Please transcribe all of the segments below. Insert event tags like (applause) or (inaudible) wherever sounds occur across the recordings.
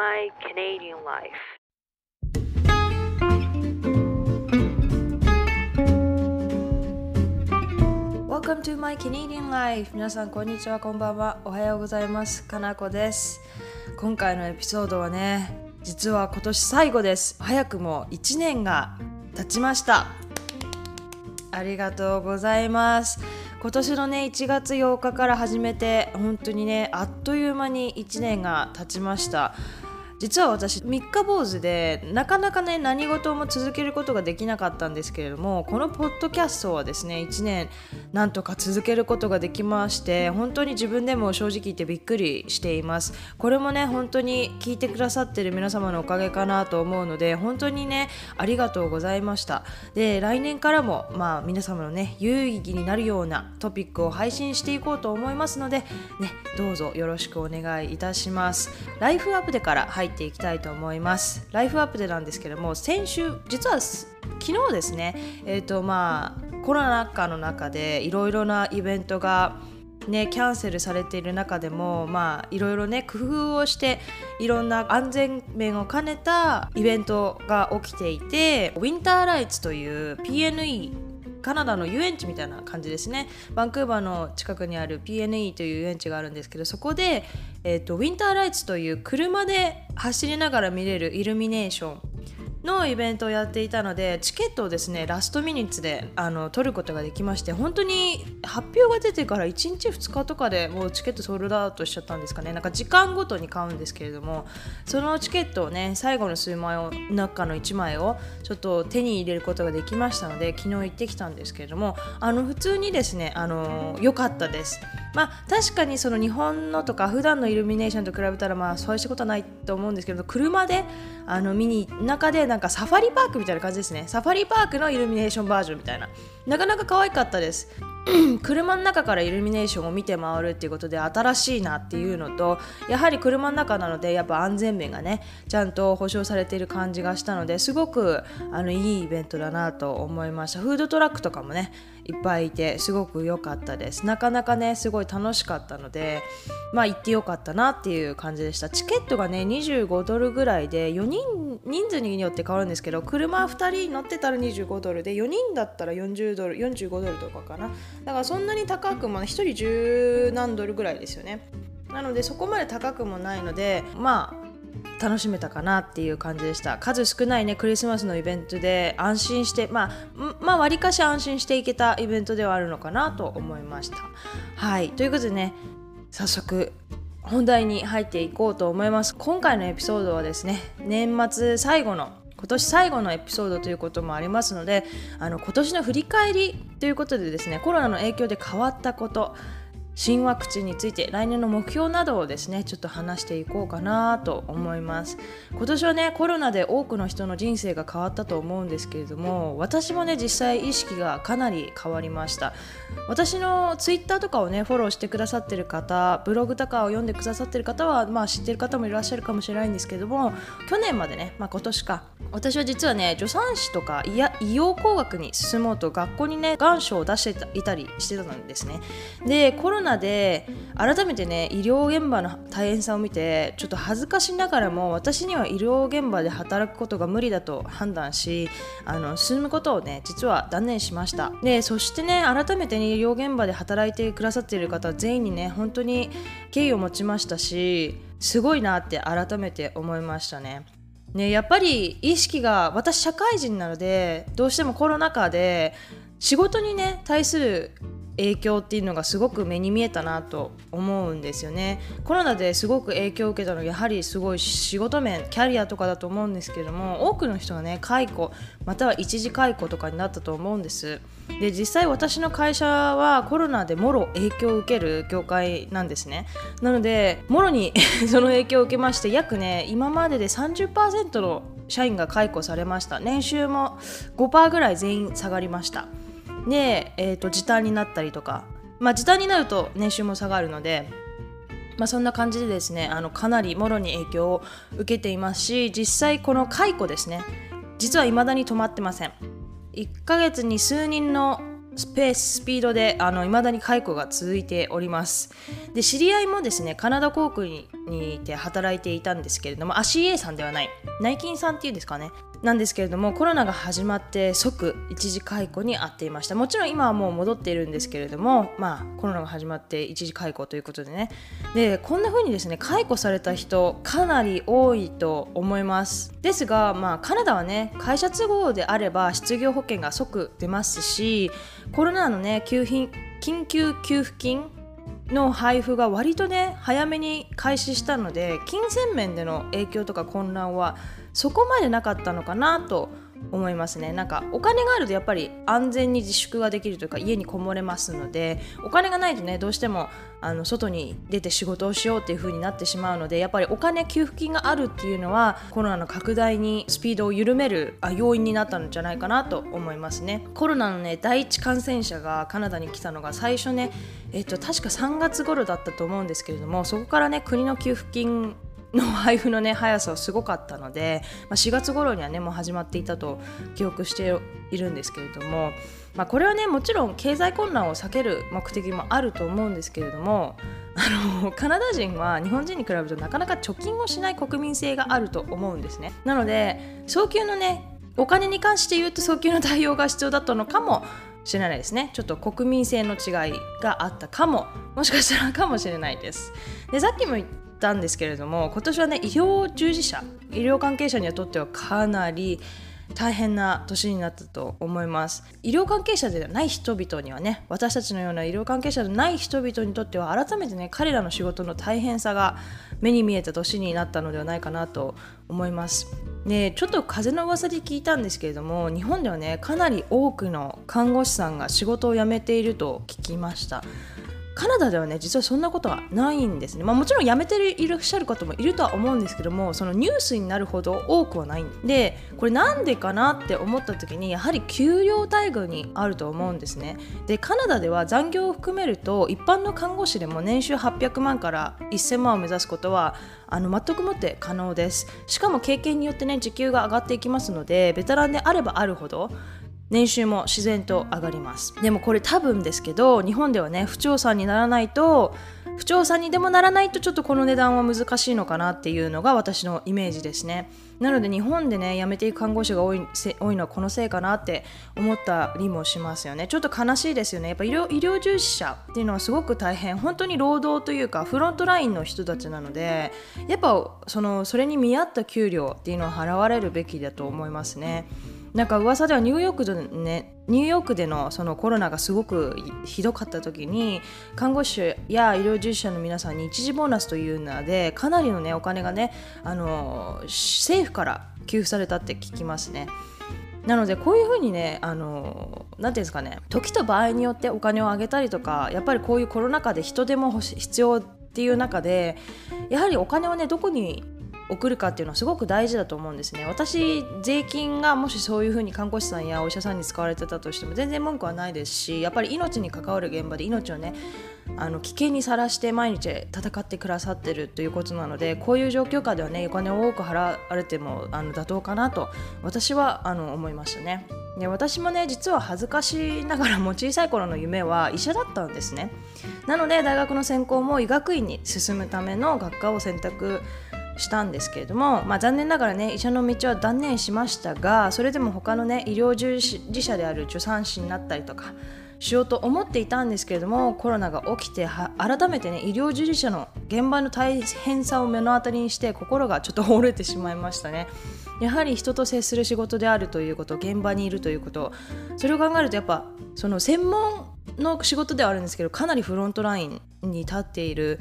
My Canadian Life. 皆さんこんにちはこんばんは。おはようございます。かなこです。今回のエピソードはね実は今年最後です。早くも1年が経ちました。ありがとうございます。今年のね1月8日から始めて本当にねあっという間に1年が経ちました。実は私三日坊主でなかなかね何事も続けることができなかったんですけれどもこのポッドキャストはですね1年なんとか続けることができまして本当に自分でも正直言ってびっくりしています。これもね本当に聞いてくださってる皆様のおかげかなと思うので本当にねありがとうございました。で来年からもまあ皆様のね有意義になるようなトピックを配信していこうと思いますのでねどうぞよろしくお願いいたします。ライフアップでから入っていきたいと思います。ライフアップでなんですけども先週実は昨日ですねえっ、ー、とまあコロナ禍の中でいろいろなイベントがね、キャンセルされている中でもまあいろいろね工夫をしていろんな安全面を兼ねたイベントが起きていてウィンターライツという PNE カナダの遊園地みたいな感じですね。バンクーバーの近くにある PNE という遊園地があるんですけどそこで、えーと、ウィンターライツという車で走りながら見れるイルミネーションのイベントをやっていたのでチケットをですねラストミニッツであの取ることができまして本当に発表が出てから1日2日とかでもうチケットソールドアウトしちゃったんですかね。なんか時間ごとに買うんですけれどもそのチケットをね最後の数枚を中の1枚をちょっと手に入れることができましたので昨日行ってきたんですけれどもあの普通にですねあの良かったです。まあ確かにその日本のとか普段のイルミネーションと比べたらまあそうしたことはないと思うんですけど車であの見に中でなんかサファリパークみたいな感じですね。サファリパークのイルミネーションバージョンみたいな。なかなか可愛かったです。(clears throat) 車の中からイルミネーションを見て回るっていうことで新しいなっていうのとやはり車の中なのでやっぱ安全面がねちゃんと保証されている感じがしたのですごくあのいいイベントだなと思いました。フードトラックとかもねいっぱいいてすごく良かったです。なかなかねすごい楽しかったのでまあ行ってよかったなっていう感じでした。チケットがね25ドルぐらいで4人人数によって変わるんですけど車2人乗ってたら25ドルで4人だったら40ドル45ドルとかかな。だからそんなに高くも1人10何ドルぐらいですよね。なのでそこまで高くもないのでまあ楽しめたかなっていう感じでした。数少ないねクリスマスのイベントで安心してまあまあわりかし安心していけたイベントではあるのかなと思いました。はい。ということでね早速本題に入っていこうと思います。今回のエピソードはですね年末最後の今年最後のエピソードということもありますのであの今年の振り返りということでですねコロナの影響で変わったこと新ワクチンについて来年の目標などをですねちょっと話していこうかなと思います。今年はねコロナで多くの人の人生が変わったと思うんですけれども私もね実際意識がかなり変わりました。私のツイッターとかをねフォローしてくださってる方ブログとかを読んでくださってる方はまあ知ってる方もいらっしゃるかもしれないんですけれども去年までね、まあ、今年か。私は実はね助産師とかいや医療工学に進もうと学校にね願書を出していたりしてたんですね。でコロナで改めてね医療現場の大変さを見てちょっと恥ずかしながらも私には医療現場で働くことが無理だと判断しあの進むことをね実は断念しました。でそしてね改めて、ね、医療現場で働いてくださっている方全員にね本当に敬意を持ちましたしすごいなって改めて思いましたね。ね、やっぱり意識が私社会人なのでどうしてもコロナ禍で仕事にね対する影響っていうのがすごく目に見えたなと思うんですよね。コロナですごく影響を受けたのはやはりすごい仕事面キャリアとかだと思うんですけども多くの人がね解雇または一時解雇とかになったと思うんです。で実際私の会社はコロナでもろ影響を受ける業界なんですね。なのでもろに (laughs) その影響を受けまして約ね今までで30%の社員が解雇されました。年収も5%ぐらい全員下がりました。で、えーと、時短になったりとか、まあ、時短になると年収も下がるので、まあ、そんな感じでですねあのかなりもろに影響を受けていますし実際この解雇ですね実は未だに止まってません。1ヶ月に数人のスペーススピードであの未だに解雇が続いております。で知り合いもですねカナダ航空にいて働いていたんですけれどもあ CA さんではない。内勤さんっていうんですかね。なんですけれどもコロナが始まって即一時解雇に遭っていました。もちろん今はもう戻っているんですけれどもまあコロナが始まって一時解雇ということでね。でこんな風にですね解雇された人かなり多いと思います。ですがまあカナダはね会社都合であれば失業保険が即出ますしコロナのね給品緊急給付金の配布が割とね早めに開始したので金銭面での影響とか混乱はそこまでなかったのかなと思いますね。なんかお金があるとやっぱり安全に自粛ができるというか家にこもれますのでお金がないとねどうしてもあの外に出て仕事をしようっていう風になってしまうのでやっぱりお金給付金があるっていうのはコロナの拡大にスピードを緩める要因になったんじゃないかなと思いますね。コロナのね第一感染者がカナダに来たのが最初ねえっと確か3月頃だったと思うんですけれどもそこからね国の給付金の配布のね速さはすごかったので、まあ、4月頃にはねもう始まっていたと記憶しているんですけれども、まあ、これはねもちろん経済混乱を避ける目的もあると思うんですけれどもあのカナダ人は日本人に比べるとなかなか貯金をしない国民性があると思うんですね。なので早急のねお金に関して言うと早急な対応が必要だったのかもしれないですね。ちょっと国民性の違いがあったかももしかしたらかもしれないです。でさっきもたんですけれども今年はね医療従事者医療関係者にとってはかなり大変な年になったと思います。医療関係者ではない人々にはね私たちのような医療関係者でない人々にとっては改めてね彼らの仕事の大変さが目に見えた年になったのではないかなと思います。ね、ちょっと風の噂で聞いたんですけれども日本ではねかなり多くの看護師さんが仕事を辞めていると聞きました。カナダではね実はそんなことはないんですね、まあ、もちろん辞めていらっしゃる方もいるとは思うんですけどもそのニュースになるほど多くはないんでこれなんでかなって思った時にやはり給料待遇にあると思うんですね。でカナダでは残業を含めると一般の看護師でも年収800万から1000万を目指すことはあの全くもって可能です。しかも経験によってね時給が上がっていきますのでベテランであればあるほど年収も自然と上がります。でもこれ多分ですけど日本ではね不調査にならないと不調査にでもならないとちょっとこの値段は難しいのかなっていうのが私のイメージですね。なので日本でね辞めていく看護師が多い多いのはこのせいかなって思ったりもしますよね。ちょっと悲しいですよね。やっぱ医療医療従事者っていうのはすごく大変。本当に労働というかフロントラインの人たちなのでやっぱそのそれに見合った給料っていうのは払われるべきだと思いますね。なんか噂ではニューヨークでねニューヨークでのそのコロナがすごくひどかった時に看護師や医療従事者の皆さんに一時ボーナスというのでかなりのねお金がねあの政府から給付されたって聞きますね。なのでこういうふうにねあのなんていうんですかね時と場合によってお金をあげたりとかやっぱりこういうコロナ禍で人手も必要っていう中でやはりお金をねどこに送るかっていうのはすごく大事だと思うんですね私税金がもしそういうふうに看護師さんやお医者さんに使われてたとしても全然文句はないですしやっぱり命に関わる現場で命をねあの危険にさらして毎日戦ってくださってるということなのでこういう状況下ではねお金を多く払われてもあの妥当かなと私はあの思いましたね。で私もね実は恥ずかしながらも小さい頃の夢は医者だったんですねなので大学の専攻も医学院に進むための学科を選択したんですけれども、まあ、残念ながらね医者の道は断念しましたがそれでも他のね医療従事者である助産師になったりとかしようと思っていたんですけれどもコロナが起きて改めてね医療従事者の現場の大変さを目の当たりにして心がちょっと折れてしまいましたね。やはり人と接する仕事であるということ現場にいるということそれを考えるとやっぱその専門の仕事ではあるんですけどかなりフロントラインに立っている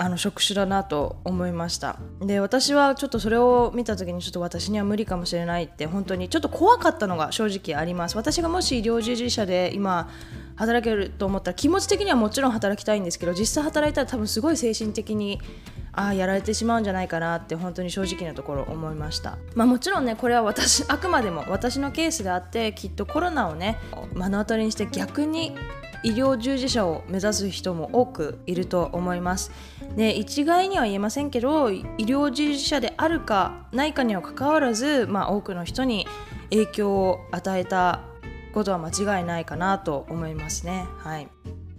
あの職種だなと思いました。で私はちょっとそれを見た時にちょっと私には無理かもしれないって本当にちょっと怖かったのが正直あります。私がもし医療従事者で今働けると思ったら気持ち的にはもちろん働きたいんですけど実際働いたら多分すごい精神的にああやられてしまうんじゃないかなって本当に正直なところ思いました。まあもちろんねこれは私あくまでも私のケースであってきっとコロナをね目の当たりにして逆に医療従事者を目指す人も多くいると思いますで一概には言えませんけど医療従事者であるかないかにはかかわらず、まあ、多くの人に影響を与えたことは間違いないかなと思いますね。はい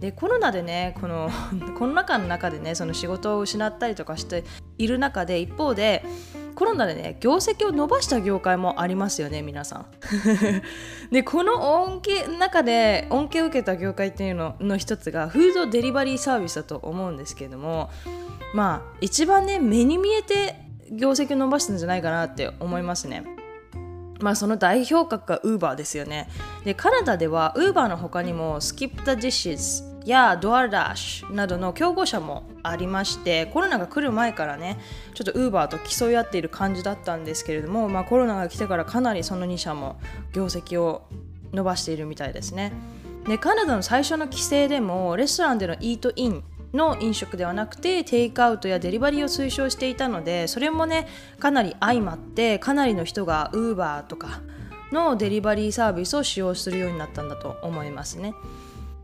でコロナでねこの (laughs) コロナ禍の中でねその仕事を失ったりとかしている中で一方でコロナでね業績を伸ばした業界もありますよね皆さん。(laughs) でこの恩恵の中で恩恵を受けた業界っていうのの一つがフードデリバリーサービスだと思うんですけれどもまあ一番ね目に見えて業績を伸ばしたんじゃないかなって思いますね。まあその代表格が Uber ですよね。でカナダでは Uber の他にも Skip the Dishes や DoorDash などの競合者もありましてコロナが来る前からねちょっと Uber と競い合っている感じだったんですけれども、まあ、コロナが来てからかなりその2社も業績を伸ばしているみたいですねでカナダの最初の規制でもレストランでのイートインの飲食ではなくてテイクアウトやデリバリーを推奨していたのでそれもねかなり相まってかなりの人が Uber とかのデリバリーサービスを使用するようになったんだと思いますね。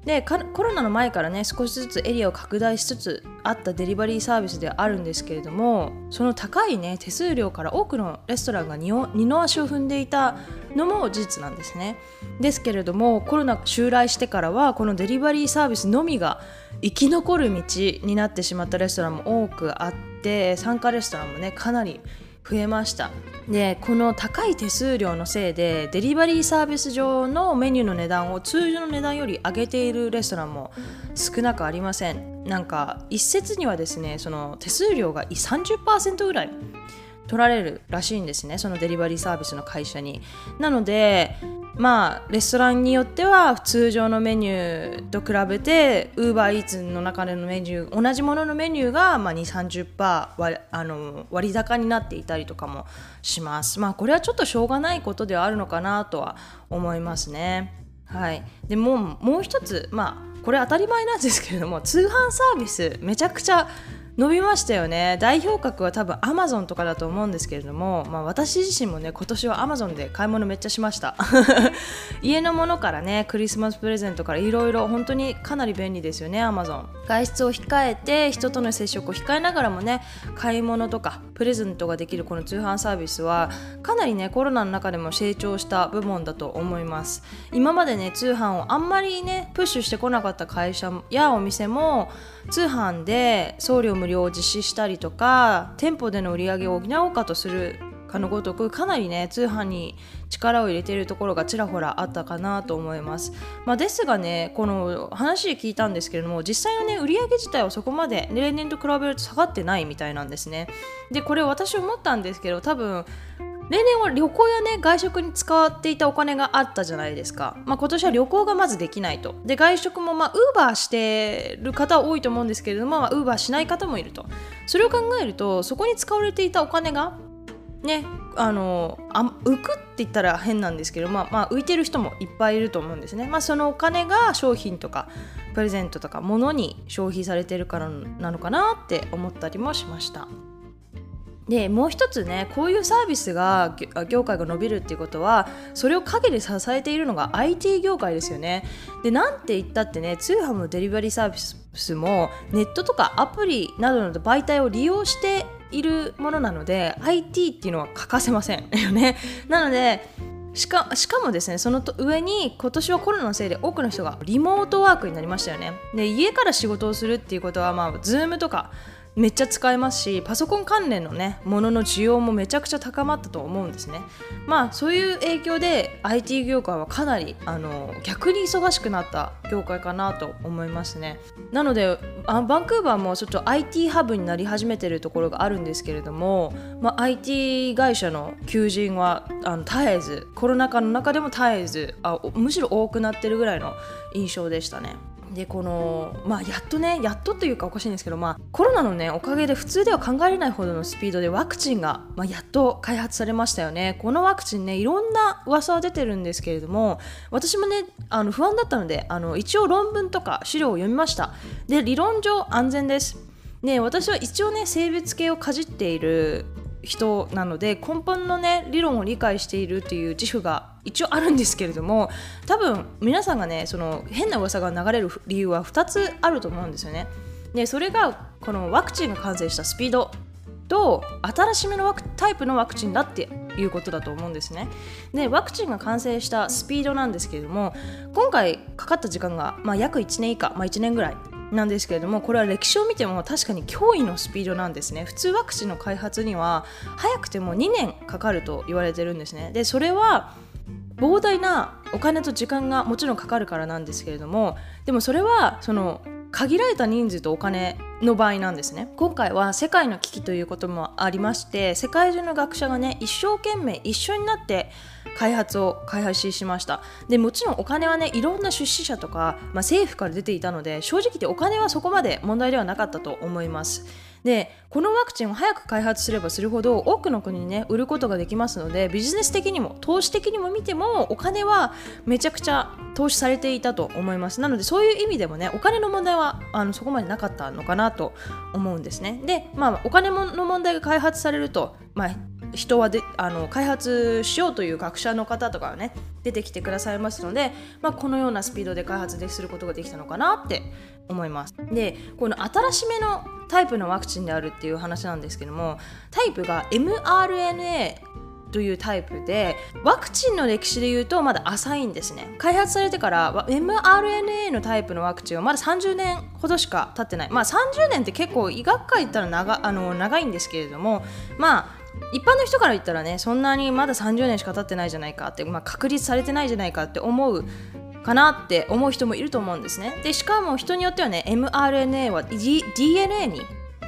でコロナの前からね少しずつエリアを拡大しつつあったデリバリーサービスであるんですけれどもその高いね手数料から多くのレストランが二の足を踏んでいたのも事実なんですね。ですけれどもコロナ襲来してからはこのデリバリーサービスのみが生き残る道になってしまったレストランも多くあって参加レストランもねかなり増えました。でこの高い手数料のせいでデリバリーサービス上のメニューの値段を通常の値段より上げているレストランも少なくありません。なんか一説にはですねその手数料が30%ぐらい。取られるらしいんですねそのデリバリーサービスの会社に。なのでまあレストランによっては通常のメニューと比べてウーバーイーツの中でのメニュー同じもののメニューが、まあ、230%割あの割高になっていたりとかもします。まあこれはちょっとしょうがないことではあるのかなとは思いますね。はい。でももう一つまあこれ当たり前なんですけれども通販サービスめちゃくちゃ伸びましたよね。代表格は多分アマゾンとかだと思うんですけれども、まあ、私自身もね今年はアマゾンで買い物めっちゃしました。(laughs) 家のものからねクリスマスプレゼントからいろいろ本当にかなり便利ですよねアマゾン。外出を控えて人との接触を控えながらもね買い物とかプレゼントができるこの通販サービスはかなりねコロナの中でも成長した部門だと思います。今までね通販をあんまりねプッシュしてこなかった会社やお店も通販で送料無料を実施したりとか店舗での売り上げを補おうかとするかのごとくかなりね通販に力を入れているところがちらほらあったかなと思います、まあ、ですがねこの話聞いたんですけれども実際のね売り上げ自体はそこまで例年と比べると下がってないみたいなんですね。でこれ私思ったんですけど多分例年は旅行やね外食に使っていたお金があったじゃないですか、まあ、今年は旅行がまずできないと。で外食もまあウーバーしてる方多いと思うんですけれどもウーバーしない方もいると。それを考えるとそこに使われていたお金がねあのあ浮くって言ったら変なんですけど、まあ、まあ浮いてる人もいっぱいいると思うんですね、まあ、そのお金が商品とかプレゼントとか物に消費されてるからなのかなって思ったりもしました。でもう一つねこういうサービスが業界が伸びるっていうことはそれを陰で支えているのが IT 業界ですよね。でなんて言ったってね通販もデリバリーサービスもネットとかアプリなどの媒体を利用しているものなので IT っていうのは欠かせませんよね。(laughs) なのでしかしかもですねその上に今年はコロナのせいで多くの人がリモートワークになりましたよね。で家から仕事をするっていうことはまあ Zoom とかめっちゃ使えますしパソコン関連のねものの需要もめちゃくちゃ高まったと思うんですね。まあそういう影響で IT 業界はかなりあの逆に忙しくなった業界かなと思いますね。なのであバンクーバーもちょっと IT ハブになり始めてるところがあるんですけれども、まあ、IT 会社の求人はあの絶えずコロナ禍の中でも絶えずあむしろ多くなってるぐらいの印象でしたね。でこのまあやっとねやっとというかおかしいんですけどまあコロナのねおかげで普通では考えれないほどのスピードでワクチンが、まあ、やっと開発されましたよね。このワクチンねいろんな噂は出てるんですけれども私もねあの不安だったのであの一応論文とか資料を読みました。で理論上安全です。ね私は一応ね生物系をかじっている人なので根本のね理論を理解しているという自負が一応あるんですけれども多分皆さんがねその変な噂が流れる理由は2つあると思うんですよね。でそれがこのワクチンが完成したスピードと新しめのタイプのワクチンだっていうことだと思うんですねでワクチンが完成したスピードなんですけれども今回かかった時間が、まあ、約1年以下、まあ、1年ぐらいなんですけれどもこれは歴史を見ても確かに驚異のスピードなんですね。普通ワクチンの開発には早くても2年かかると言われてるんですね。でそれは膨大なお金と時間がもちろんかかるからなんですけれどもでもそれはその限られた人数とお金の場合なんですね。今回は世界の危機ということもありまして世界中の学者がね一生懸命一緒になって開発を開発しました。でもちろんお金はねいろんな出資者とか、まあ、政府から出ていたので正直言ってお金はそこまで問題ではなかったと思います。でこのワクチンを早く開発すればするほど多くの国にね売ることができますのでビジネス的にも投資的にも見てもお金はめちゃくちゃ投資されていたと思います。なのでそういう意味でもねお金の問題はあのそこまでなかったのかなと思うんですね。でまあお金の問題が開発されるとまあ人はであの開発しようという学者の方とかがね出てきてくださいますので、まあ、このようなスピードで開発ですることができたのかなって思います。でこの新しめのタイプのワクチンであるっていう話なんですけどもタイプが mRNA というタイプでワクチンの歴史でいうとまだ浅いんですね。開発されてから mRNA のタイプのワクチンはまだ30年ほどしか経ってない。まあ30年って結構医学界言ったら長あの長いんですけれどもまあ一般の人から言ったらねそんなにまだ30年しか経ってないじゃないかって、まあ、確立されてないじゃないかって思うかなって思う人もいると思うんですね。でしかも人によってはね mRNA は、D、DNA に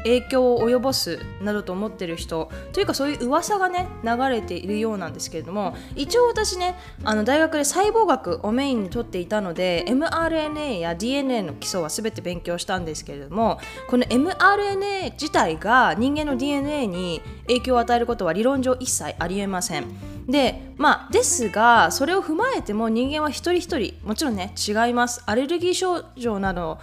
影響を及ぼすなどと思ってる人というかそういう噂がね流れているようなんですけれども一応私ねあの大学で細胞学をメインにとっていたので mRNA や DNA の基礎は全て勉強したんですけれどもこの mRNA 自体が人間の DNA に影響を与えることは理論上一切ありえません。でまあですがそれを踏まえても人間は一人一人もちろんね違いますアレルギー症状など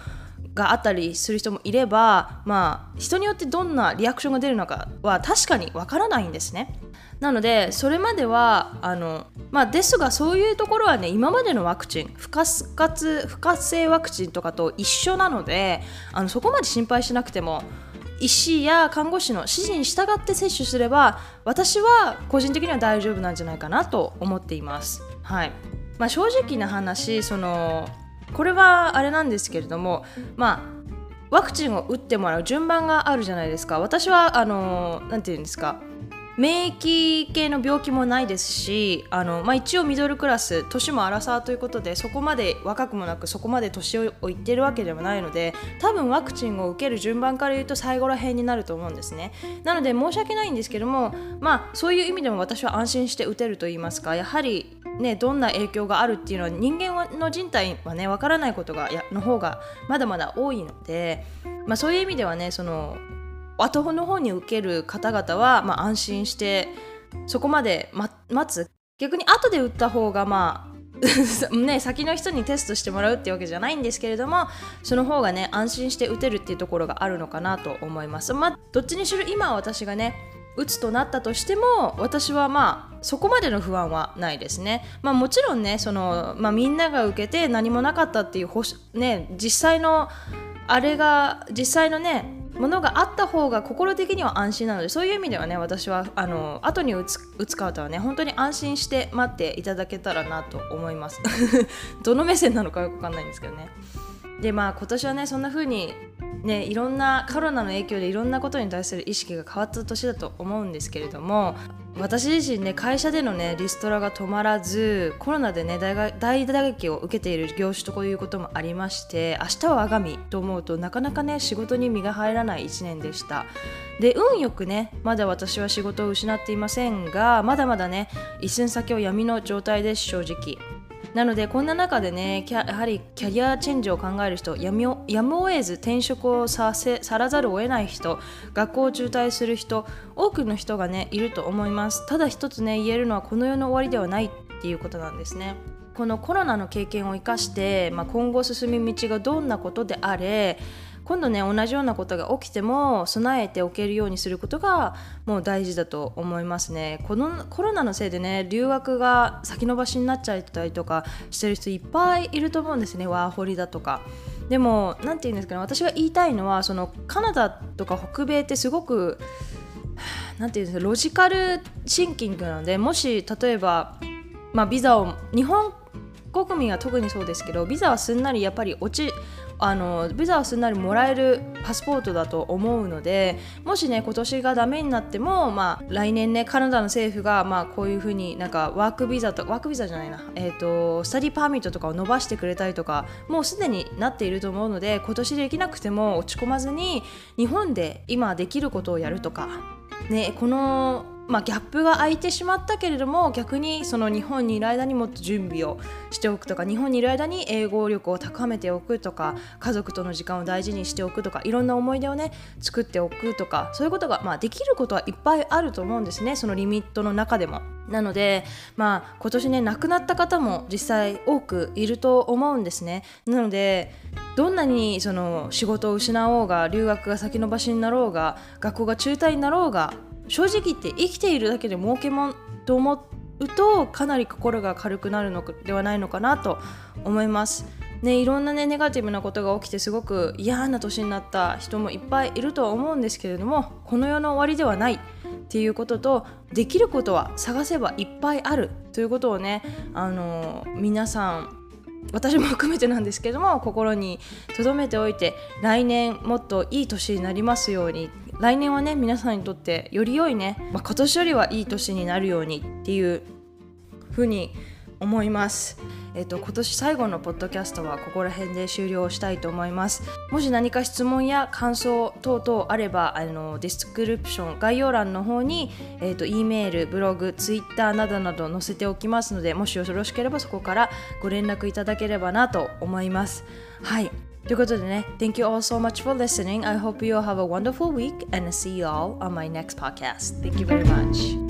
があったりする人もいればまあ人によってどんなリアクションが出るのかは確かにわからないんですねなのでそれまではあのまあですがそういうところはね今までのワクチン不活不活性ワクチンとかと一緒なのであのそこまで心配しなくても医師や看護師の指示に従って接種すれば私は個人的には大丈夫なんじゃないかなと思っています。はいまあ、正直な話そのこれはあれなんですけれどもまあワクチンを打ってもらう順番があるじゃないですか。私はあの何て言うんですか。免疫系の病気もないですしあの、まあ、一応ミドルクラス年もアラサーということでそこまで若くもなくそこまで年をいってるわけではないので多分ワクチンを受ける順番から言うと最後ら辺になると思うんですね。なので申し訳ないんですけどもまあそういう意味でも私は安心して打てると言いますかやはりね、どんな影響があるっていうのは人間の人体はね分からないことがやの方がまだまだ多いので、まあ、そういう意味ではねその後の方に受ける方々は、まあ、安心してそこまで、待つ逆に後で打った方がまあ (laughs) ね、先の人にテストしてもらうってわけじゃないんですけれどもその方がね安心して打てるっていうところがあるのかなと思います。まあ、どっちにしろ今私がねつとなったとしても私はまあそこまでの不安はないですね。まあ、もちろんねその、まあ、みんなが受けて何もなかったっていうね、実際のあれが実際のねものがあった方が心的には安心なのでそういう意味ではね私はあの後に打つ打つ方はね本当に安心して待っていただけたらなと思います (laughs) どの目線なのかよくわかんないんですけどねでまあ今年はねそんな風にねいろんなコロナの影響でいろんなことに対する意識が変わった年だと思うんですけれども私自身ね会社でのねリストラが止まらずコロナでね大打撃を受けている業種ということもありまして明日は我が身と思うとなかなかね仕事に身が入らない1年でした。で運よくねまだ私は仕事を失っていませんがまだまだね一寸先は闇の状態です正直。なのでこんな中でねやはりキャリアチェンジを考える人やむやむを得ず転職をさせさらざるを得ない人学校を中退する人多くの人がねいると思います。ただ一つね言えるのはこの世の終わりではないっていうことなんですね。このコロナの経験を生かして、まあ、今後進み道がどんなことであれ今度ね同じようなことが起きても備えておけるようにすることがもう大事だと思いますね。このコロナのせいでね留学が先延ばしになっちゃったりとかしてる人いっぱいいると思うんですね。ワーホリだとか。でも何て言うんですかね私が言いたいのはそのカナダとか北米ってすごくなんていうんですかロジカルシンキングなのでもし例えば、まあ、ビザを日本国民は特にそうですけどビザはすんなりやっぱり落ちあのビザはすんなりもらえるパスポートだと思うのでもしね今年がダメになっても、まあ、来年ねカナダの政府が、まあ、こういうふうになんかワークビザとワークビザじゃないな、えーと、スタディパーミットとかを伸ばしてくれたりとかもうすでになっていると思うので今年できなくても落ち込まずに日本で今できることをやるとか、ね、このまあ、ギャップが空いてしまったけれども逆にその日本にいる間にもっと準備をしておくとか日本にいる間に英語力を高めておくとか家族との時間を大事にしておくとかいろんな思い出をね作っておくとかそういうことが、まあ、できることはいっぱいあると思うんですねそのリミットの中でも。なので、まあ、今年ね亡くなった方も実際多くいると思うんですね。なのでどんなにその仕事を失おうが留学が先延ばしになろうが学校が中退になろうが正直言って生きているだけで儲けもんと思うとかなり心が軽くなるのではないのかなと思います。ね、いろんな、ね、ネガティブなことが起きてすごく嫌な年になった人もいっぱいいるとは思うんですけれどもこの世の終わりではないっていうこととできることは探せばいっぱいあるということをねあの皆さん私も含めてなんですけども心に留めておいて来年もっといい年になりますように来年はね皆さんにとってより良いね、まあ、今年よりはいい年になるようにっていうふうに思います。えっと、今年最後のポッドキャストはここら辺で終了したいと思います。もし何か質問や感想等々あれば、あのディスクリプション、概要欄の方に、えっと、E メール、ブログ、ツイッターなどなど載せておきますので、もしよろしければそこからご連絡いただければなと思います。はい。ということでね、Thank you all so much for listening. I hope you all have a wonderful week and see you all on my next podcast. Thank you very much.